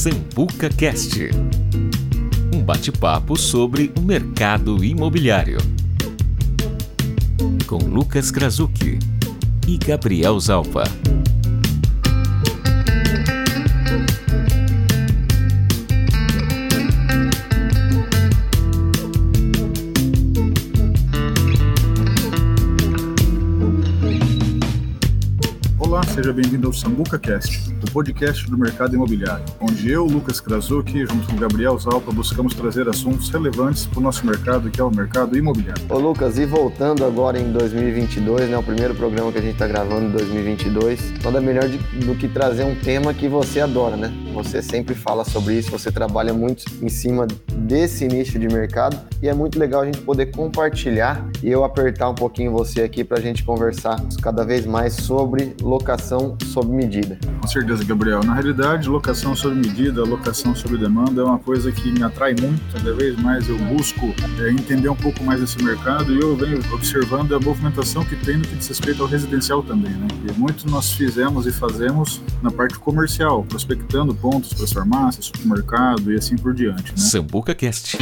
Sambuca Cast. Um bate-papo sobre o mercado imobiliário. Com Lucas Krasucki e Gabriel Zalpa. Seja bem-vindo ao Sambuca Cast, o podcast do mercado imobiliário, onde eu, Lucas Krasucki, junto com Gabriel Zalpa, buscamos trazer assuntos relevantes para o nosso mercado, que é o mercado imobiliário. Ô Lucas, e voltando agora em 2022, né, o primeiro programa que a gente está gravando em 2022, nada melhor de, do que trazer um tema que você adora, né? Você sempre fala sobre isso, você trabalha muito em cima desse nicho de mercado e é muito legal a gente poder compartilhar e eu apertar um pouquinho você aqui para a gente conversar cada vez mais sobre locação sob medida. Com certeza, Gabriel. Na realidade, locação sob medida, locação sob demanda é uma coisa que me atrai muito. Cada vez mais eu busco é, entender um pouco mais desse mercado e eu venho observando a movimentação que tem no que diz respeito ao residencial também, né? E muito nós fizemos e fazemos na parte comercial, prospectando pontos para as farmácias, supermercado e assim por diante. Né? Sambuca Cast.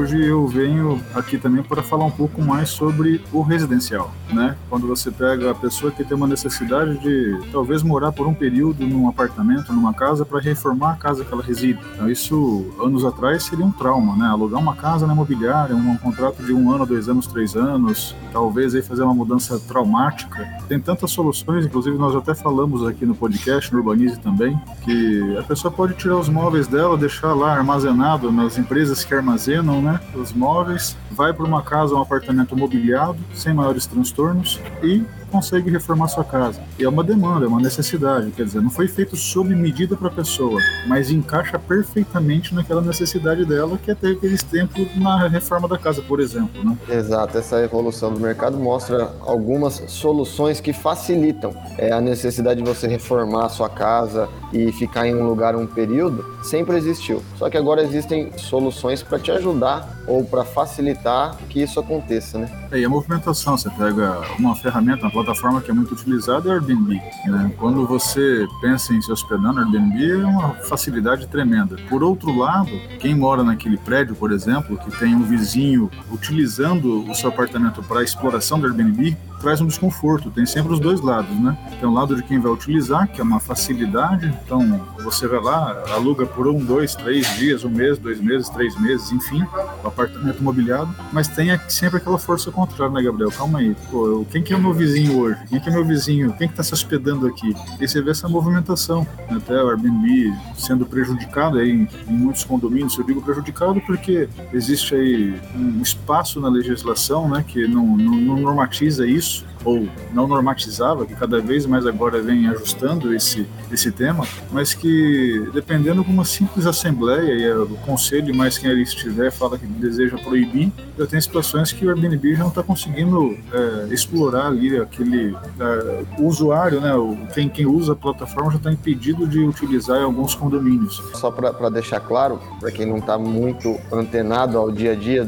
Hoje eu venho aqui também para falar um pouco mais sobre o residencial, né? Quando você pega a pessoa que tem uma necessidade de talvez morar por um período num apartamento, numa casa para reformar a casa que ela reside. Então isso anos atrás seria um trauma, né? Alugar uma casa na imobiliária, um, contrato de um ano, dois anos, três anos, talvez aí fazer uma mudança traumática. Tem tantas soluções, inclusive nós até falamos aqui no podcast, no Urbanize também, que a pessoa pode tirar os móveis dela, deixar lá armazenado nas empresas que armazenam né, os móveis, vai para uma casa, um apartamento mobiliado, sem maiores transtornos e consegue reformar sua casa. E é uma demanda, é uma necessidade, quer dizer, não foi feito sob medida para a pessoa, mas encaixa perfeitamente naquela necessidade dela, que é ter aqueles tempos na reforma da casa, por exemplo. Né? Exato, essa evolução do mercado mostra algumas soluções que facilitam é, a necessidade de você reformar a sua casa e ficar em um lugar um período, sempre existiu. Só que agora existem soluções para te ajudar ou para facilitar que isso aconteça, né? É, e a movimentação, você pega uma ferramenta, uma plataforma que é muito utilizada é o Airbnb. Né? Quando você pensa em se hospedar no Airbnb, é uma facilidade tremenda. Por outro lado, quem mora naquele prédio, por exemplo, que tem um vizinho utilizando o seu apartamento para exploração do Airbnb, traz um desconforto. Tem sempre os dois lados, né? Tem o lado de quem vai utilizar, que é uma facilidade. Então, você vai lá, aluga por um, dois, três dias, um mês, dois meses, três meses, enfim, o apartamento mobiliado. Mas tem sempre aquela força contrária, né, Gabriel? Calma aí. Pô, quem que é o meu vizinho hoje? Quem que é meu vizinho? Quem que está se hospedando aqui? E você vê essa movimentação. Né? Até o Airbnb sendo prejudicado aí em muitos condomínios. Eu digo prejudicado porque existe aí um espaço na legislação, né, que não, não, não normatiza isso Adiós. Ou não normatizava, que cada vez mais agora vem ajustando esse, esse tema, mas que dependendo de uma simples assembleia e o conselho, mais quem ali estiver, fala que deseja proibir, eu tenho situações que o Airbnb já não está conseguindo é, explorar ali aquele é, usuário, né, quem, quem usa a plataforma já está impedido de utilizar em alguns condomínios. Só para deixar claro, para quem não está muito antenado ao dia a dia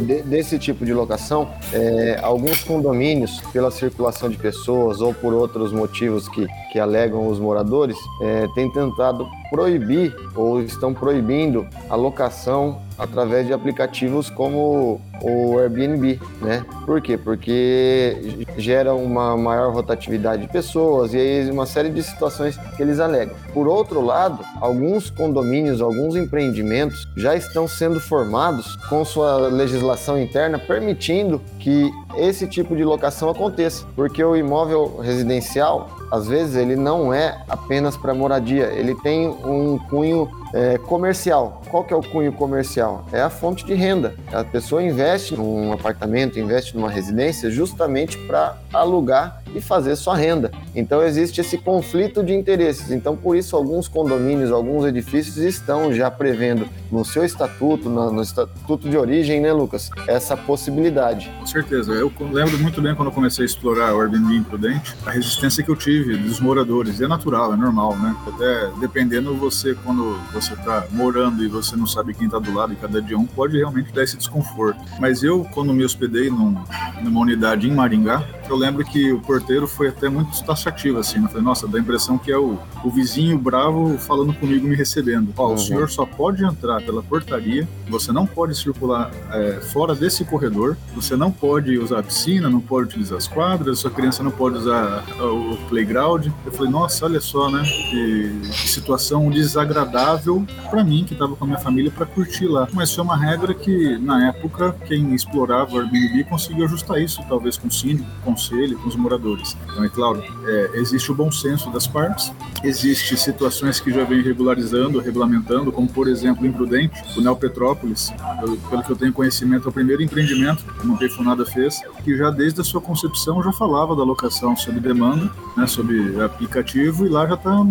de, desse tipo de locação, é, alguns condomínios, pela circulação de pessoas ou por outros motivos que, que alegam os moradores, é, têm tentado proibir ou estão proibindo a locação através de aplicativos como o Airbnb, né? Por quê? Porque gera uma maior rotatividade de pessoas e aí uma série de situações que eles alegam. Por outro lado, alguns condomínios, alguns empreendimentos já estão sendo formados com sua legislação interna permitindo que esse tipo de locação aconteça, porque o imóvel residencial às vezes ele não é apenas para moradia, ele tem um cunho é, comercial. Qual que é o cunho comercial? É a fonte de renda. A pessoa investe num apartamento, investe numa residência justamente para alugar e fazer sua renda. Então existe esse conflito de interesses. Então por isso alguns condomínios, alguns edifícios estão já prevendo no seu estatuto, no, no estatuto de origem, né, Lucas, essa possibilidade. Com certeza. Eu lembro muito bem quando eu comecei a explorar o Airbnb imprudente, a resistência que eu tive dos moradores. E é natural, é normal, né? Até dependendo você quando você está morando e você não sabe quem está do lado e cada dia um pode realmente dar esse desconforto. Mas eu, quando me hospedei num, numa unidade em Maringá, eu lembro que o porteiro foi até muito taxativo, assim. Eu falei, nossa, dá a impressão que é o, o vizinho bravo falando comigo, me recebendo. Ó, uhum. o senhor só pode entrar pela portaria, você não pode circular é, fora desse corredor, você não pode usar a piscina, não pode utilizar as quadras, sua criança não pode usar o playground. Eu falei, nossa, olha só, né? Que, que situação desagradável para mim, que estava com a minha família, para curtir lá. Mas foi uma regra que, na época, quem explorava o Airbnb conseguiu ajustar isso, talvez com o síndico, com o conselho, com os moradores. Então, é claro, é, existe o bom senso das partes, existe situações que já vem regularizando, regulamentando, como, por exemplo, Imprudente, o Neopetrópolis, pelo, pelo que eu tenho conhecimento, é o primeiro empreendimento que o Funada fez, que já desde a sua concepção já falava da locação sob demanda, né, sob aplicativo, e lá já está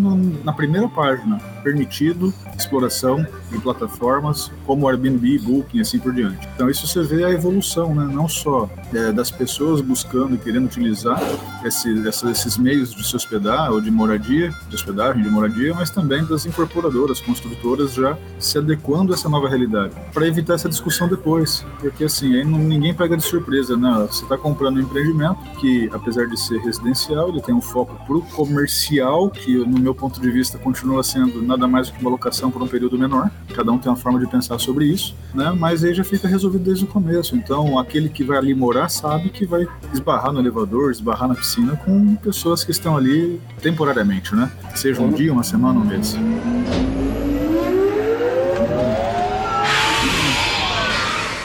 na primeira página, permitido exploração em plataformas como Airbnb, Booking e assim por diante. Então isso você vê a evolução, né? não só é, das pessoas buscando e querendo utilizar esse, esses meios de se hospedar ou de moradia, de hospedagem, de moradia, mas também das incorporadoras, construtoras já se adequando a essa nova realidade, para evitar essa discussão depois, porque assim, aí não, ninguém pega de surpresa, né? Você está comprando um empreendimento que, apesar de ser residencial, ele tem um foco pro comercial, que no meu ponto de vista continua sendo nada mais do que uma locação por um período menor. Cada um tem uma forma de pensar sobre isso, né? Mas aí já fica resolvido desde o começo. Então, aquele que vai ali morar sabe que vai esbarrar no elevador, esbarrar na piscina com pessoas que estão ali temporariamente, né? Seja um dia, uma semana, um mês.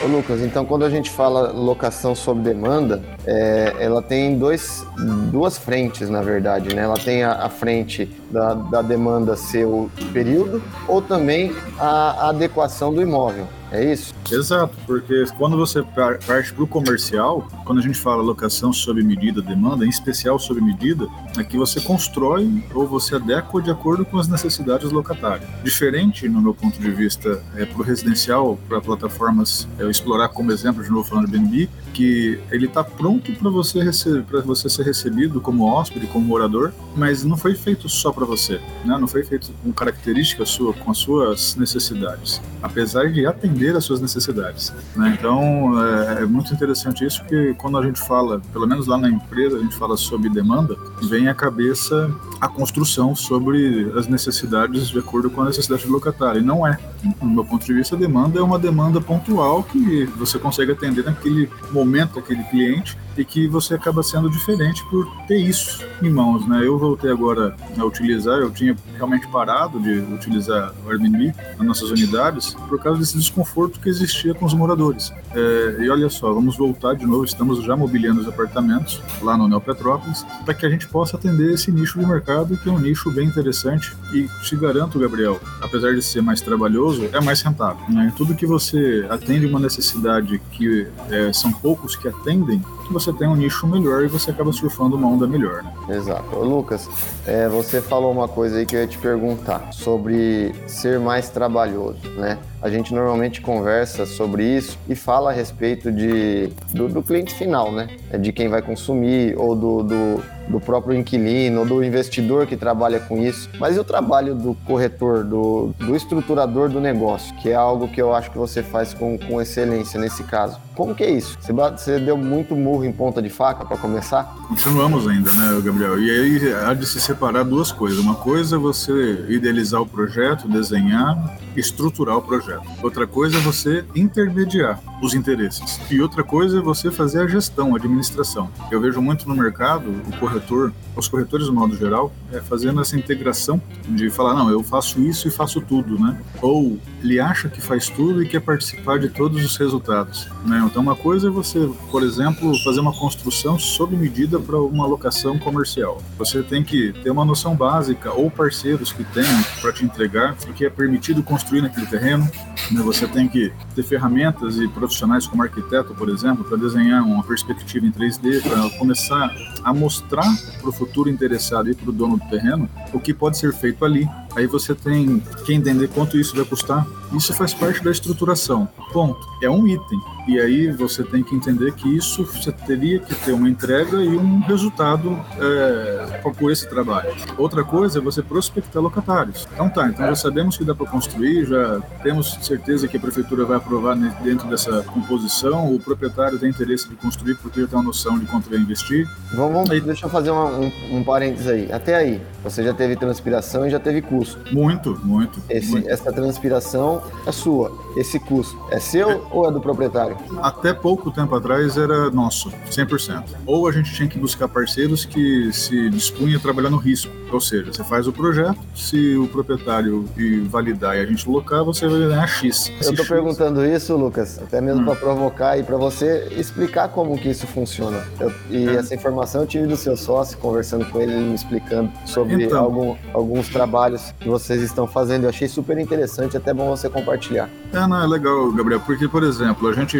Ô Lucas, então quando a gente fala locação sob demanda, é, ela tem dois, duas frentes, na verdade, né? Ela tem a, a frente da, da, demanda ser o período ou também a, a adequação do imóvel. É isso? Exato, porque quando você parte para o comercial, quando a gente fala locação sob medida, demanda, em especial sob medida, é que você constrói ou você adequa de acordo com as necessidades locatárias. Diferente, no meu ponto de vista, é, para o residencial, para plataformas, eu explorar como exemplo, de novo falando do BNB, que ele está pronto para você, para você ser recebido como hóspede, como morador, mas não foi feito só para você, né? não foi feito com características sua, com as suas necessidades, apesar de atender às suas necessidades. Né? Então é, é, muito interessante isso, porque quando a gente fala, pelo menos lá na empresa, a gente fala sobre demanda, vem à cabeça a construção sobre as necessidades de acordo com a necessidade do locatário. E não é. Do meu ponto de vista, a demanda é uma demanda pontual que você consegue atender naquele momento aquele cliente e que você acaba sendo diferente por ter isso em mãos, né? Eu voltei agora a utilizar, eu tinha realmente parado de utilizar o Airbnb nas nossas unidades por causa desse desconforto que existia com os moradores. É, e olha só, vamos voltar de novo, estamos já mobiliando os apartamentos lá no Neopetrópolis para que a gente possa atender esse nicho de mercado que é um nicho bem interessante e te garanto, Gabriel, apesar de ser mais trabalhoso, é mais rentável. Né? Tudo que você atende uma necessidade que é, são poucos que atendem, você tem um nicho melhor e você acaba surfando uma onda melhor. Né? Exato. Lucas, é, você falou uma coisa aí que eu ia te perguntar sobre ser mais trabalhoso, né? A gente normalmente conversa sobre isso e fala a respeito de, do, do cliente final, né? É de quem vai consumir ou do, do, do, próprio inquilino ou do investidor que trabalha com isso. Mas e o trabalho do corretor, do, do estruturador do negócio, que é algo que eu acho que você faz com, com excelência nesse caso. Como que é isso? Você, você deu muito murro em ponta de faca para começar? Continuamos ainda, né, Gabriel? E aí há de se separar duas coisas. Uma coisa é você idealizar o projeto, desenhar, estruturar o projeto. Outra coisa é você intermediar os interesses. E outra coisa é você fazer a gestão, a administração. Eu vejo muito no mercado o corretor, os corretores, no modo geral, é fazendo essa integração de falar, não, eu faço isso e faço tudo, né? Ou ele acha que faz tudo e quer participar de todos os resultados. Né? Então, uma coisa é você, por exemplo, fazer uma construção sob medida para uma locação comercial. Você tem que ter uma noção básica ou parceiros que tenham para te entregar o que é permitido construir naquele terreno. Né? Você tem que ter ferramentas e profissionais como arquiteto, por exemplo, para desenhar uma perspectiva em 3D, para começar a mostrar para o futuro interessado e para o dono do terreno o que pode ser feito ali Aí você tem que entender quanto isso vai custar. Isso faz parte da estruturação. Ponto. É um item. E aí você tem que entender que isso você teria que ter uma entrega e um resultado é, por esse trabalho. Outra coisa é você prospectar locatários. Então tá, então já sabemos que dá para construir, já temos certeza que a prefeitura vai aprovar dentro dessa composição, o proprietário tem interesse de construir porque já tem uma noção de quanto vai investir. Vamos, aí, deixa eu fazer uma, um, um parênteses aí. Até aí, você já teve transpiração e já teve custo. Muito, muito. Esse, muito. Essa transpiração é sua. Esse custo é seu é. ou é do proprietário? Até pouco tempo atrás era nosso, 100%. Ou a gente tinha que buscar parceiros que se dispunham a trabalhar no risco. Ou seja, você faz o projeto, se o proprietário validar e a gente locar, você vai ganhar X. Eu estou perguntando isso, Lucas, até mesmo hum. para provocar e para você explicar como que isso funciona. Eu, e é. essa informação eu tive do seu sócio, conversando com ele, me explicando sobre então, algum, alguns trabalhos que vocês estão fazendo. Eu achei super interessante, até bom você compartilhar. É, não, é legal, Gabriel, porque, por exemplo, a gente,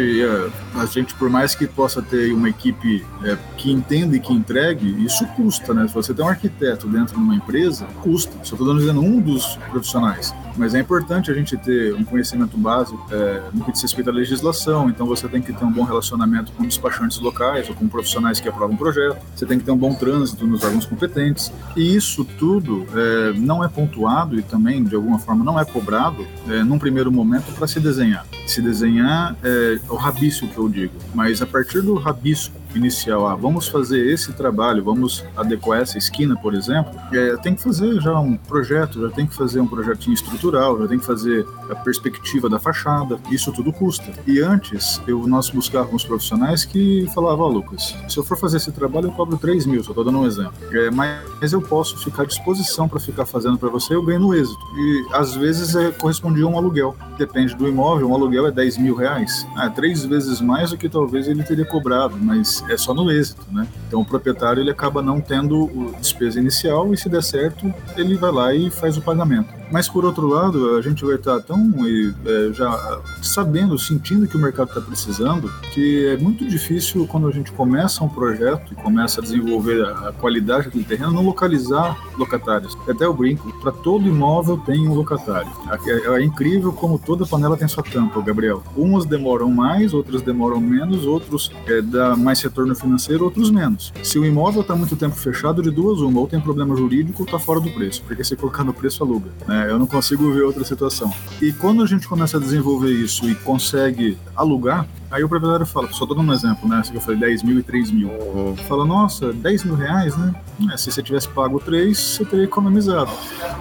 a gente por mais que possa ter uma equipe é, que entenda e que entregue, isso custa, né? Se você tem um arquiteto dentro de uma empresa, custa. Só estou dizendo um dos profissionais. Mas é importante a gente ter um conhecimento básico é, no que diz respeito à legislação. Então você tem que ter um bom relacionamento com despachantes locais ou com profissionais que aprovam o projeto. Você tem que ter um bom trânsito nos órgãos competentes. E isso tudo é, não é pontuado e também, de alguma forma, não é cobrado é, num primeiro momento para se desenhar. Se desenhar é o rabisco que eu digo. Mas a partir do rabisco inicial, ah, vamos fazer esse trabalho, vamos adequar essa esquina, por exemplo, é, tem que fazer já um projeto, já tem que fazer um projetinho estrutural, já tem que fazer a perspectiva da fachada, isso tudo custa. E antes, eu, nós buscávamos profissionais que falavam, Lucas, se eu for fazer esse trabalho, eu cobro 3 mil, só estou dando um exemplo. É, mas eu posso ficar à disposição para ficar fazendo para você, eu ganho no êxito. E às vezes é, correspondia a um aluguel. Depende do imóvel, um aluguel é 10 mil reais. Ah, três vezes mais do que talvez ele teria cobrado, mas é só no êxito, né? Então o proprietário ele acaba não tendo despesa inicial e se der certo ele vai lá e faz o pagamento. Mas por outro lado, a gente vai estar tão é, já sabendo, sentindo que o mercado está precisando, que é muito difícil quando a gente começa um projeto e começa a desenvolver a qualidade daquele terreno, não localizar locatários. Até o brinco, para todo imóvel tem um locatário. É, é, incrível como toda panela tem sua tampa, Gabriel. Umas demoram mais, outras demoram menos, outros é, dá mais retorno financeiro, outros menos. Se o imóvel está muito tempo fechado, de duas uma, ou tem problema jurídico, ou está fora do preço, porque se colocar no preço aluga. Né? Né? Eu não consigo ver outra situação. E quando a gente começa a desenvolver isso e consegue alugar, Aí o proprietário fala, só tô dando um exemplo, né? Se eu falei 10 mil e 3 mil. Uhum. Fala, nossa, 10 mil reais, né? É, se você tivesse pago 3, você teria economizado.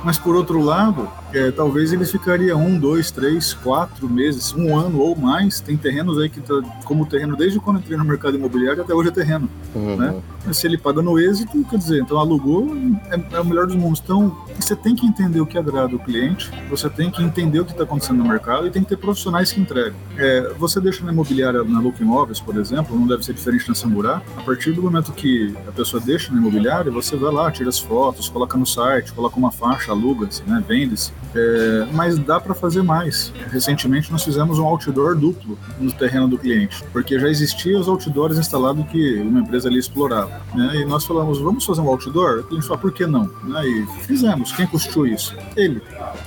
Mas por outro lado, é, talvez ele ficaria um, dois, três, quatro meses, um ano ou mais. Tem terrenos aí que tá como terreno desde quando entrei no mercado imobiliário até hoje é terreno. Uhum. Né? Mas se ele paga no êxito, quer dizer, então alugou, é, é, o melhor dos mundos. Então, você tem que entender o que agrada o cliente, você tem que entender o que está acontecendo no mercado e tem que ter profissionais que entregam. É, você deixa na imobiliária imobiliária na Look Imóveis, por exemplo, não deve ser diferente na Samburá. A partir do momento que a pessoa deixa na imobiliária, você vai lá, tira as fotos, coloca no site, coloca uma faixa, aluga-se, né, vende-se. É, mas dá para fazer mais. Recentemente nós fizemos um outdoor duplo no terreno do cliente, porque já existiam os outdoors instalados que uma empresa ali explorava. Né, e nós falamos, vamos fazer um outdoor? O cliente falou, por que não? Né, e fizemos. Quem custou isso? Ele.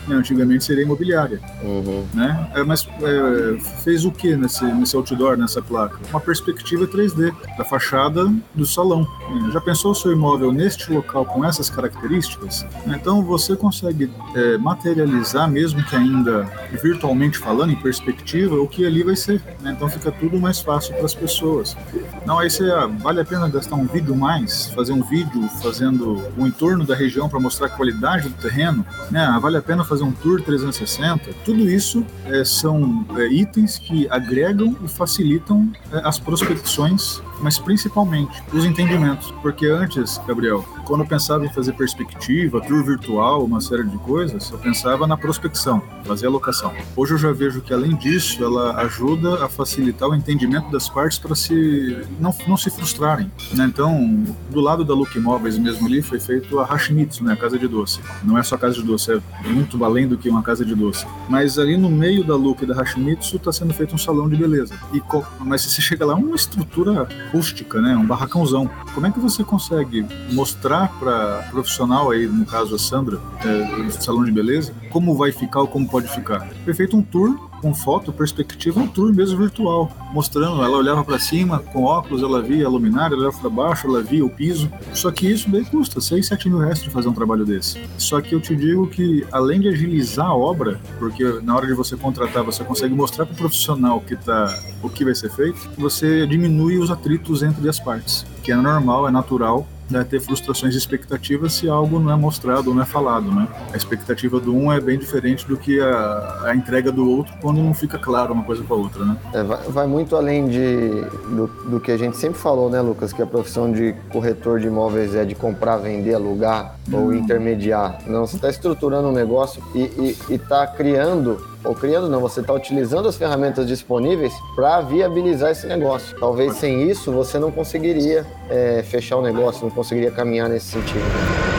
Né, antigamente seria imobiliária. Uhum. Né? É, mas é, fez o que nesse, nesse outdoor, nessa placa? Uma perspectiva 3D da fachada do salão. Já pensou o seu imóvel neste local com essas características? Então você consegue é, materializar, mesmo que ainda virtualmente falando, em perspectiva, o que ali vai ser. Né? Então fica tudo mais fácil para as pessoas. Não, aí você, ah, vale a pena gastar um vídeo mais, fazer um vídeo fazendo o entorno da região para mostrar a qualidade do terreno, né? Ah, vale a pena fazer um tour 360. Tudo isso é, são é, itens que agregam e facilitam é, as prospecções, mas principalmente os entendimentos. Porque antes, Gabriel, quando eu pensava em fazer perspectiva, tour virtual, uma série de coisas, eu pensava na prospecção, fazer a locação. Hoje eu já vejo que, além disso, ela ajuda a facilitar o entendimento das partes para se não, não se frustrarem. Né? Então, do lado da Look Imóveis mesmo ali, foi feito a Hashimitsu, né? a casa de doce. Não é só casa de doce, é muito além do que uma casa de doce. Mas ali no meio da Look e da Hashimitsu está sendo feito um salão de beleza. E, mas se você chega lá, é uma estrutura rústica, né? Um barracãozão. Como é que você consegue mostrar para profissional aí, no caso a Sandra, é, do salão de beleza, como vai ficar ou como pode ficar? Foi feito um tour com foto, perspectiva, um tour mesmo virtual, mostrando. Ela olhava para cima com óculos, ela via a luminária, ela olhava para baixo, ela via o piso. Só que isso daí custa 6, 7 mil reais de fazer um trabalho desse. Só que eu te digo que, além de agilizar a obra, porque na hora de você contratar, você consegue mostrar para o profissional que tá, o que vai ser feito, você diminui os atritos entre as partes, que é normal, é natural né, ter frustrações de expectativas se algo não é mostrado ou não é falado, né? A expectativa do um é bem diferente do que a, a entrega do outro quando não fica claro uma coisa com a outra, né? É, vai, vai, muito além de, do, do, que a gente sempre falou, né, Lucas? Que a profissão de corretor de imóveis é de comprar, vender, alugar hum. ou intermediar. Não, você está estruturando um negócio e está criando ou criando não, você está utilizando as ferramentas disponíveis para viabilizar esse negócio. Talvez sem isso você não conseguiria é, fechar o negócio, não conseguiria caminhar nesse sentido.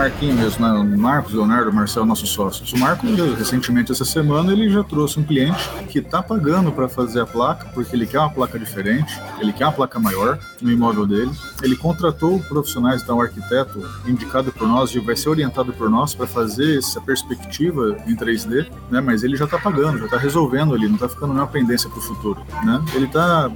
Marquinhos né? Marcos, Leonardo, Marcel, nossos sócios. O Marco, recentemente, essa semana, ele já trouxe um cliente que está pagando para fazer a placa, porque ele quer uma placa diferente, ele quer uma placa maior no imóvel dele. Ele contratou profissionais, então, um arquiteto indicado por nós, e vai ser orientado por nós para fazer essa perspectiva em 3D, né? Mas ele já está pagando, já está resolvendo ali, não está ficando nenhuma pendência para o futuro, né? Ele está,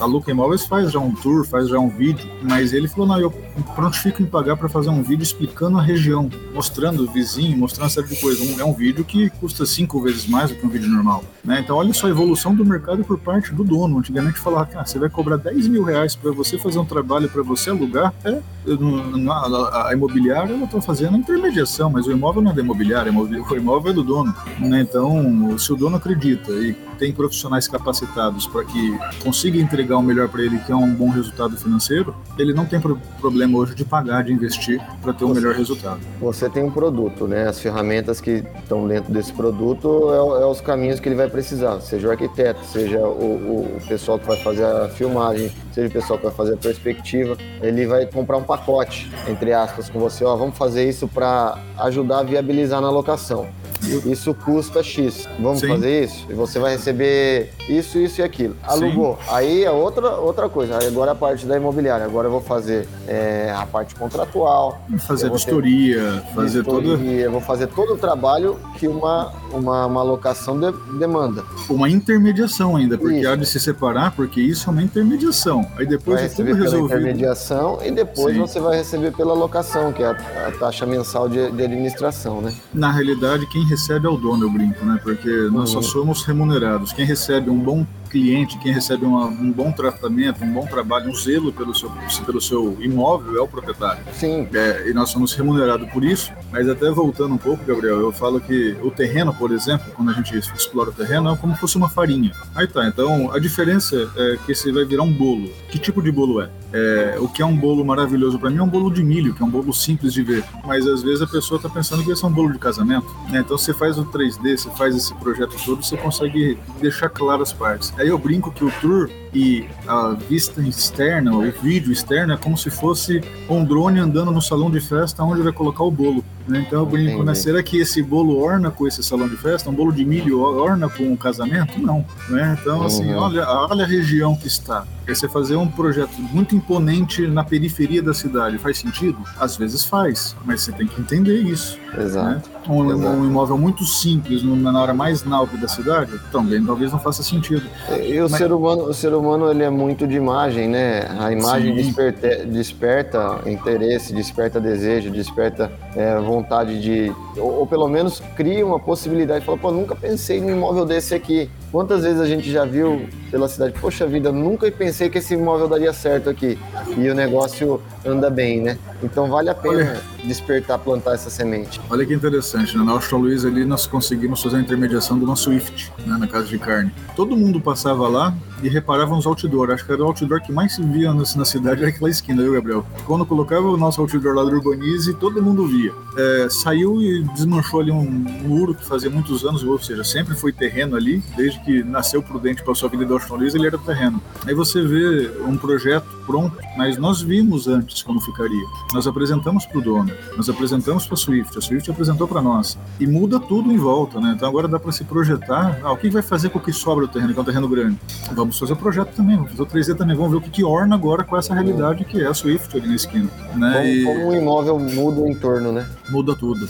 a Luca Imóveis faz já um tour, faz já um vídeo, mas ele falou, não, eu prontifico em pagar para fazer um vídeo explicando a região, mostrando o vizinho, mostrando uma série de coisas. É um vídeo que custa cinco vezes mais do que um vídeo normal. Né? Então, olha só a evolução do mercado por parte do dono. Antigamente falava que ah, você vai cobrar 10 mil reais para você fazer um trabalho para você alugar. É, a, imobiliária ela está fazendo a intermediação, mas o imóvel não é da imobiliária, o imóvel é do dono. Né? Então, se o dono acredita e tem profissionais capacitados para que consiga entregar o melhor para ele, que é um bom resultado financeiro, ele não tem problema hoje de pagar, de investir para ter um melhor resultado. Você tem um produto, né? As ferramentas que estão dentro desse produto é, é os caminhos que ele vai precisar, seja o arquiteto, seja o, o pessoal que vai fazer a filmagem, seja o pessoal que vai fazer a perspectiva, ele vai comprar um pacote, entre aspas, com você, ó, vamos fazer isso para ajudar a viabilizar na locação isso custa X. Vamos Sim. fazer isso? E você vai receber isso, isso e aquilo. Alugou. Sim. Aí é outra, outra coisa. Agora a parte da imobiliária. Agora eu vou fazer é, a parte contratual. Fazer vistoria, fazer vistoria, Vou fazer todo o trabalho que uma, uma, uma locação de, demanda. Uma intermediação ainda, porque isso. há de se separar, porque isso é uma intermediação. Aí depois vai de tudo resolvido. intermediação e depois Sim. você vai receber pela locação, que é a, a taxa mensal de, de administração, né? Na realidade, quem recebe é o dono, eu brinco, né? Porque nós uhum. só somos remunerados. Quem recebe um bom cliente, quem recebe uma, um bom tratamento, um bom trabalho, um zelo pelo seu, pelo seu imóvel é o proprietário. Sim. É, e nós somos remunerados por isso, mas até voltando um pouco, Gabriel, eu falo que o terreno, por exemplo, quando a gente explora o terreno, é como se fosse uma farinha. Aí tá, então a diferença é que você vai virar um bolo. Que tipo de bolo é? é o que é um bolo maravilhoso para mim é um bolo de milho, que é um bolo simples de ver, mas às vezes a pessoa está pensando que vai ser um bolo de casamento. Né? Então você faz o 3D, você faz esse projeto todo, você consegue deixar claras as partes. Aí eu brinco que o tour e a vista externa, o vídeo externo, é como se fosse um drone andando no salão de festa onde vai colocar o bolo. Né? Então eu brinco, né? Será que esse bolo orna com esse salão de festa? Um bolo de milho orna com o casamento? Não. Né? Então, assim, uhum. olha, olha a região que está. Você fazer um projeto muito imponente na periferia da cidade. Faz sentido? Às vezes faz, mas você tem que entender isso. Exato. Né? Um, Exato. um, imóvel muito simples na área mais náutica da cidade, também talvez não faça sentido. E o, mas... ser humano, o ser humano ele é muito de imagem, né? A imagem desperta, desperta, interesse, desperta desejo, desperta é, vontade de. Ou, ou, pelo menos cria uma possibilidade. Fala, pô, nunca pensei num imóvel desse aqui. Quantas vezes a gente já viu pela cidade, poxa vida, nunca pensei que esse imóvel daria certo aqui. E o negócio anda bem, né? Então vale a pena Olha, despertar, plantar essa semente. Olha que interessante, né? Na Austin Luiz ali nós conseguimos fazer a intermediação do nosso Swift, né? na casa de carne. Todo mundo passava lá e reparava nos outdoor. Acho que era o outdoor que mais se via na, cidade, era aquela esquina, viu, Gabriel? Quando colocava o nosso outdoor lá do Urbanize, todo mundo via. É, saiu e desmanchou ali um muro que fazia muitos anos, ou seja, sempre foi terreno ali, desde que nasceu Prudente, passou a vida do nacionaliza, ele era terreno. Aí você vê um projeto pronto, mas nós vimos antes como ficaria. Nós apresentamos para o dono, nós apresentamos para a Swift, a Swift apresentou para nós. E muda tudo em volta, né? Então agora dá para se projetar. Ah, o que vai fazer com o que sobra do terreno, que é um terreno grande? Vamos fazer o projeto também, vamos fazer o 3D também, vamos ver o que, que orna agora com essa realidade que é a Swift ali na esquina. Né? Como, e... como um imóvel muda o entorno, né? Muda tudo.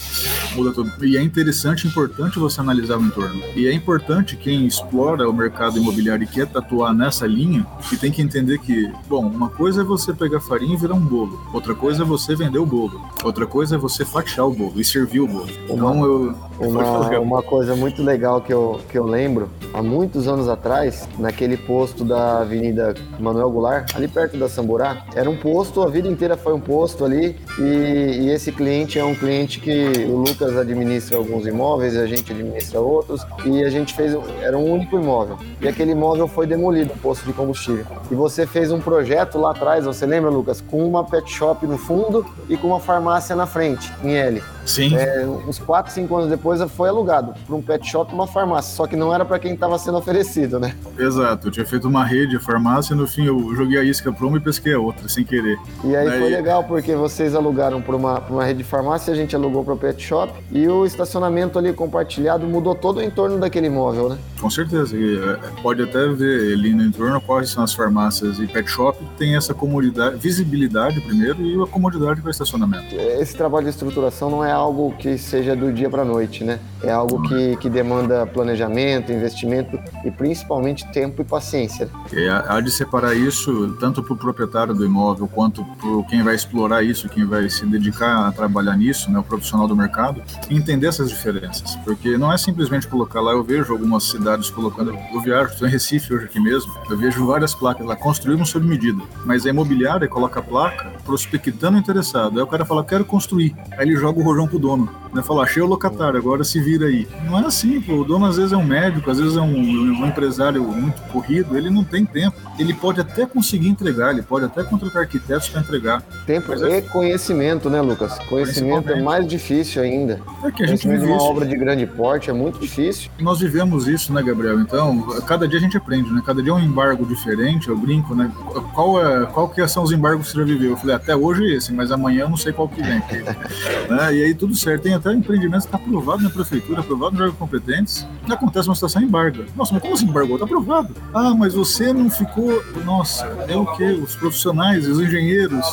Muda tudo. E é interessante, importante você analisar o entorno. E é importante quem explora o mercado imobiliário e quer tatuar nessa linha, que tem que entender que, bom, uma coisa é você pegar farinha e virar um bolo. Outra coisa é você vender o bolo. Outra coisa é você fatiar o bolo e servir o bolo. Uma, então eu. Uma, uma coisa muito legal que eu, que eu lembro, há muitos anos atrás, naquele posto da Avenida Manuel Goulart, ali perto da Samburá, era um posto, a vida inteira foi um posto ali, e, e esse cliente é um cliente que o Lucas administra alguns imóveis, a gente administra outros, e a gente fez, era um único imóvel. E aquele imóvel foi demolido, o posto de combustível. E você fez um projeto lá atrás, você lembra, Lucas, com uma pet shop no fundo e com uma farmácia na frente, em L. Sim. É, uns 4, 5 anos depois foi alugado para um pet shop e uma farmácia, só que não era para quem estava sendo oferecido, né? Exato, eu tinha feito uma rede de farmácia e no fim eu joguei a isca para uma e pesquei a outra, sem querer. E aí, aí... foi legal porque vocês alugaram para uma, uma rede de farmácia, a gente alugou para o pet shop e o estacionamento ali compartilhado mudou todo o entorno daquele imóvel, né? Com certeza, e, é, pode até ver ali no entorno quais são as farmácias e pet shop, tem essa comodidade, visibilidade primeiro e a comodidade para estacionamento. Esse trabalho de estruturação não é algo que seja do dia para noite, né? É algo que, que demanda planejamento, investimento e principalmente tempo e paciência. É, há de separar isso tanto para o proprietário do imóvel quanto para quem vai explorar isso, quem vai se dedicar a trabalhar nisso, né, o profissional do mercado, entender essas diferenças. Porque não é simplesmente colocar lá, eu vejo algumas cidades colocando, eu viajo, estou em Recife hoje aqui mesmo, eu vejo várias placas lá, construímos sob medida. Mas a imobiliária coloca a placa prospectando interessado. Aí o cara fala, quero construir. Aí ele joga o rojão pro dono. Né? Fala, achei o locatário, agora se vira aí. Não é assim, pô. O dono às vezes é um médico, às vezes é um, um empresário muito corrido, ele não tem tempo. Ele pode até conseguir entregar, ele pode até contratar arquitetos para entregar. Tempo é... e conhecimento, né, Lucas? Conhecimento é mais difícil ainda. É que a gente vive uma isso. obra de grande porte é muito difícil. Nós vivemos isso, né, Gabriel? Então, cada dia a gente aprende, né? Cada dia é um embargo diferente, eu brinco, né? Qual, é, qual que são os embargos que você já viveu? Eu falei, até hoje esse, mas amanhã eu não sei qual que vem. né? E aí tudo certo. Tem até empreendimento que está aprovado na prefeitura, aprovado no órgão competentes, e acontece uma situação embarga. Nossa, mas como assim embargou? Está aprovado. Ah, mas você não ficou. Nossa, é o quê? Os profissionais, os engenheiros.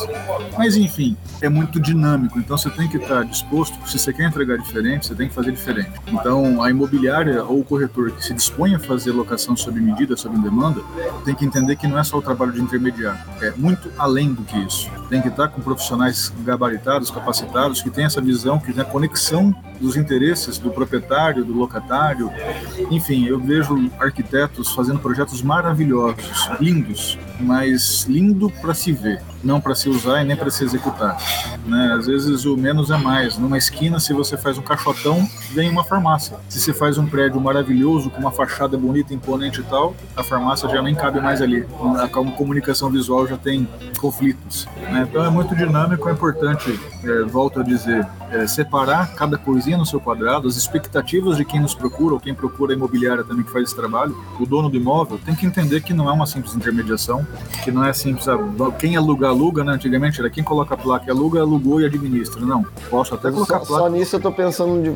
Mas enfim, é muito dinâmico. Então você tem que estar disposto, se você quer entregar diferente, você tem que fazer diferente. Então a imobiliária ou o corretor que se dispõe a fazer locação sob medida, sob demanda, tem que entender que não é só o trabalho de intermediário, é muito além do que isso. Tem que estar com profissionais gabaritados, capacitados, que têm essa visão, que tem a conexão dos interesses do proprietário, do locatário. Enfim, eu vejo arquitetos fazendo projetos maravilhosos, lindos, mas lindo para se ver, não para se usar e nem para se executar. Né? Às vezes o menos é mais. Numa esquina, se você faz um caixotão, vem uma farmácia. Se você faz um prédio maravilhoso, com uma fachada bonita, imponente e tal, a farmácia já nem cabe mais ali. A comunicação visual já tem conflitos. Né? Então é muito dinâmico, é importante, é, volto a dizer, é, separar cada coisinha no seu quadrado, as expectativas de quem nos procura, ou quem procura a imobiliária também que faz esse trabalho, o dono do imóvel, tem que entender que não é uma simples intermediação, que não é simples, quem aluga, aluga, né? Antigamente era quem coloca a placa, aluga, alugou e administra. Não, posso até colocar só, a placa. Só nisso eu estou pensando de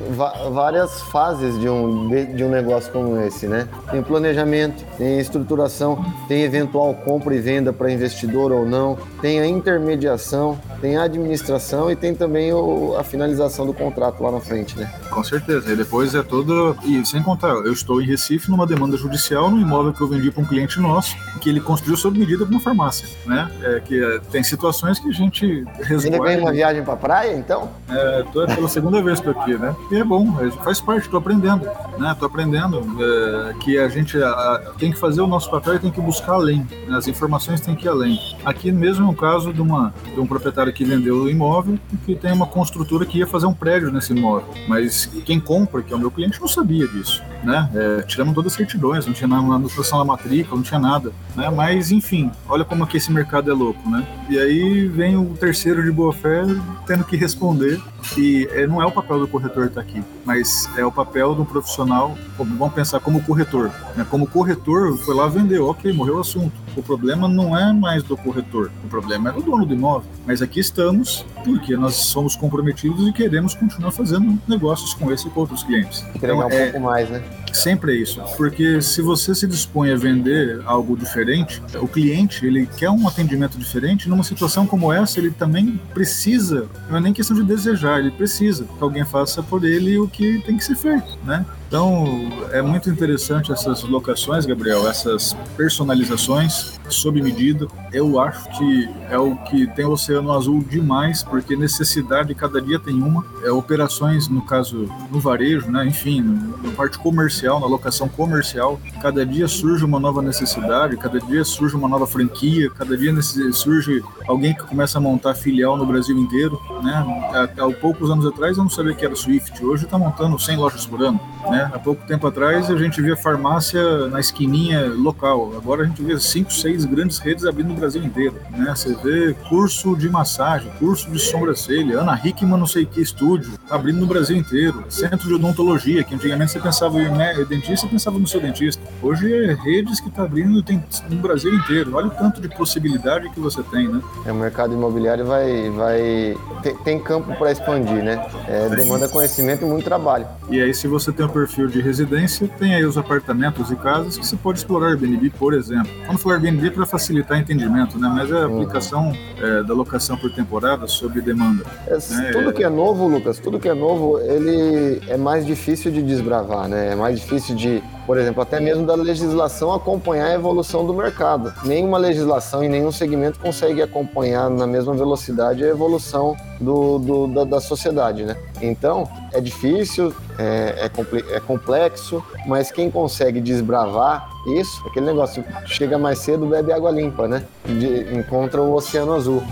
várias fases de um, de, um negócio como esse, né? Tem planejamento, tem estruturação, tem eventual compra e venda para investidor ou não, tem a intermediação, tem a administração e tem também o, a finalização do contrato lá na frente, né? Com certeza. E depois é todo. E sem contar, eu estou em Recife numa demanda judicial no imóvel que eu vendi para um cliente nosso, que ele construiu sob medida para uma farmácia, né? É, que é, tem situações que a gente resguarda. Ele ganha uma viagem para praia, então? É, tô, é pela segunda vez que aqui, né? E é bom, faz parte, estou aprendendo, né? Estou aprendendo é, que a gente a, tem que fazer o nosso papel e tem que buscar além. Né? As informações têm que ir além. Aqui mesmo é um caso de, uma, de um proprietário que vendeu o imóvel e que tem uma construtora que ia fazer um prédio nesse imóvel, mas quem compra, que é o meu cliente, não sabia disso, né? É, tiramos todas as certidões, não tinha nada na notação da matrícula, não tinha nada, né? Mas, enfim, olha como aqui esse mercado é louco, né? E aí vem o terceiro de boa fé tendo que responder e é, não é o papel do corretor estar aqui, mas é o papel do profissional, vamos pensar como corretor, né? Como corretor, foi lá vender, ok, morreu o assunto. O problema não é mais do corretor, o problema é do dono do imóvel. Mas aqui estamos porque nós somos comprometidos e queremos continuar fazendo negócios com esse e com outros clientes. Entregar então, um é, pouco mais, né? Sempre é isso, porque se você se dispõe a vender algo diferente, o cliente ele quer um atendimento diferente. Numa situação como essa, ele também precisa, não é nem questão de desejar, ele precisa que alguém faça por ele o que tem que ser feito, né? Então, é muito interessante essas locações, Gabriel, essas personalizações sob medida. Eu acho que é o que tem o Oceano Azul demais, porque necessidade cada dia tem uma. É, operações, no caso, no varejo, né? enfim, na parte comercial, na locação comercial, cada dia surge uma nova necessidade, cada dia surge uma nova franquia, cada dia surge alguém que começa a montar filial no Brasil inteiro. Né? Há, há poucos anos atrás eu não sabia que era Swift, hoje está montando 100 lojas por ano. Né? Há pouco tempo atrás a gente via farmácia na esquininha local. Agora a gente vê cinco, seis grandes redes abrindo no Brasil inteiro. Né? Você vê curso de massagem, curso de sobrancelha, Ana Hickman não sei que estúdio, abrindo no Brasil inteiro. Centro de odontologia, que antigamente você pensava em dentista, pensava no seu dentista. Hoje é redes que está abrindo tem, no Brasil inteiro. Olha o tanto de possibilidade que você tem, né? É, o mercado imobiliário vai, vai tem, tem campo para expandir, né? É, demanda conhecimento e muito trabalho. E aí se você tem o perfil de residência, tem aí os apartamentos e casas que você pode explorar Airbnb, por exemplo. Vamos falar Airbnb para facilitar o entendimento, né? Mas é a uhum. aplicação é, da locação por temporada sob demanda. É, né? Tudo que é novo, Lucas, tudo que é novo, ele é mais difícil de desbravar, né? É mais difícil de por exemplo, até mesmo da legislação acompanhar a evolução do mercado. Nenhuma legislação em nenhum segmento consegue acompanhar na mesma velocidade a evolução do, do da, da, sociedade, né? Então, é difícil, é, é, é complexo, mas quem consegue desbravar isso, aquele negócio, chega mais cedo, bebe água limpa, né? De, encontra o oceano azul.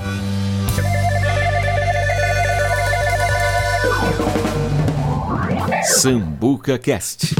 Sambuca Cast.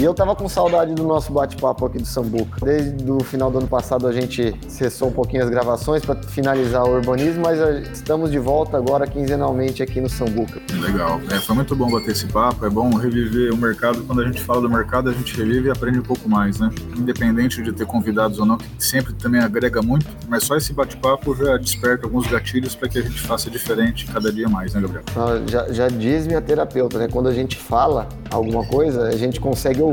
E eu tava com saudade do nosso bate-papo aqui do Sambuca. Desde o final do ano passado a gente cessou um pouquinho as gravações para finalizar o urbanismo, mas estamos de volta agora quinzenalmente aqui no Sambuca. Legal. É, foi muito bom bater esse papo, é bom reviver o mercado. Quando a gente fala do mercado, a gente revive e aprende um pouco mais, né? Independente de ter convidados ou não, que sempre também agrega muito, mas só esse bate-papo já desperta alguns gatilhos para que a gente faça diferente cada dia mais, né, Gabriel? Ah, já, já diz minha terapeuta, né? Quando a gente fala alguma coisa, a gente consegue ouvir.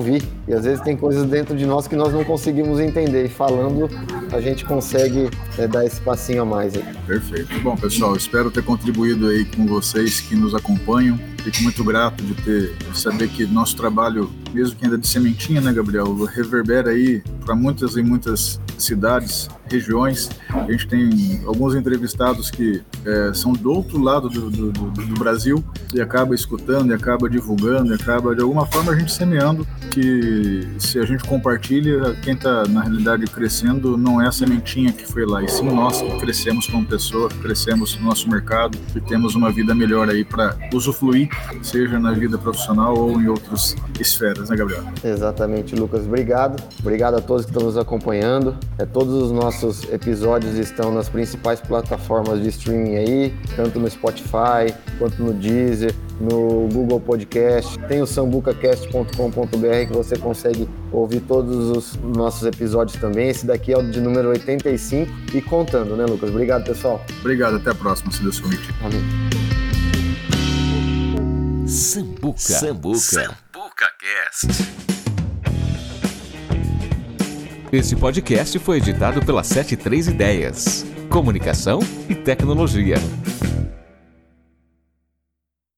E às vezes tem coisas dentro de nós que nós não conseguimos entender. E falando, a gente consegue é, dar esse passinho a mais. Aí. Perfeito. Bom, pessoal, espero ter contribuído aí com vocês que nos acompanham. Fico muito grato de ter de saber que nosso trabalho, mesmo que ainda de sementinha, né, Gabriel, reverbera aí para muitas e muitas cidades regiões. A gente tem alguns entrevistados que é, são do outro lado do, do, do, do, Brasil e acaba escutando, e acaba divulgando, e acaba de alguma forma a gente semeando que se a gente compartilha, quem está na realidade crescendo não é a sementinha que foi lá, e sim nós que crescemos como pessoa, crescemos no nosso mercado e temos uma vida melhor aí para usufruir, seja na vida profissional ou em outras esferas, né, Gabriel? Exatamente, Lucas. Obrigado. Obrigado a todos que estão nos acompanhando. É, todos os nossos episódios estão nas principais plataformas de streaming aí, tanto no Spotify quanto no Deezer, no Google Podcast. Tem o sambucacast.com.br que você consegue ouvir todos os nossos episódios também. Esse daqui é o de número 85 e contando, né, Lucas? Obrigado, pessoal. Obrigado, até a próxima, se Deus permitir. Amém. Sambuca. Sambuca. Sambuca Cast. Esse podcast foi editado pela 73 Ideias. Comunicação e tecnologia.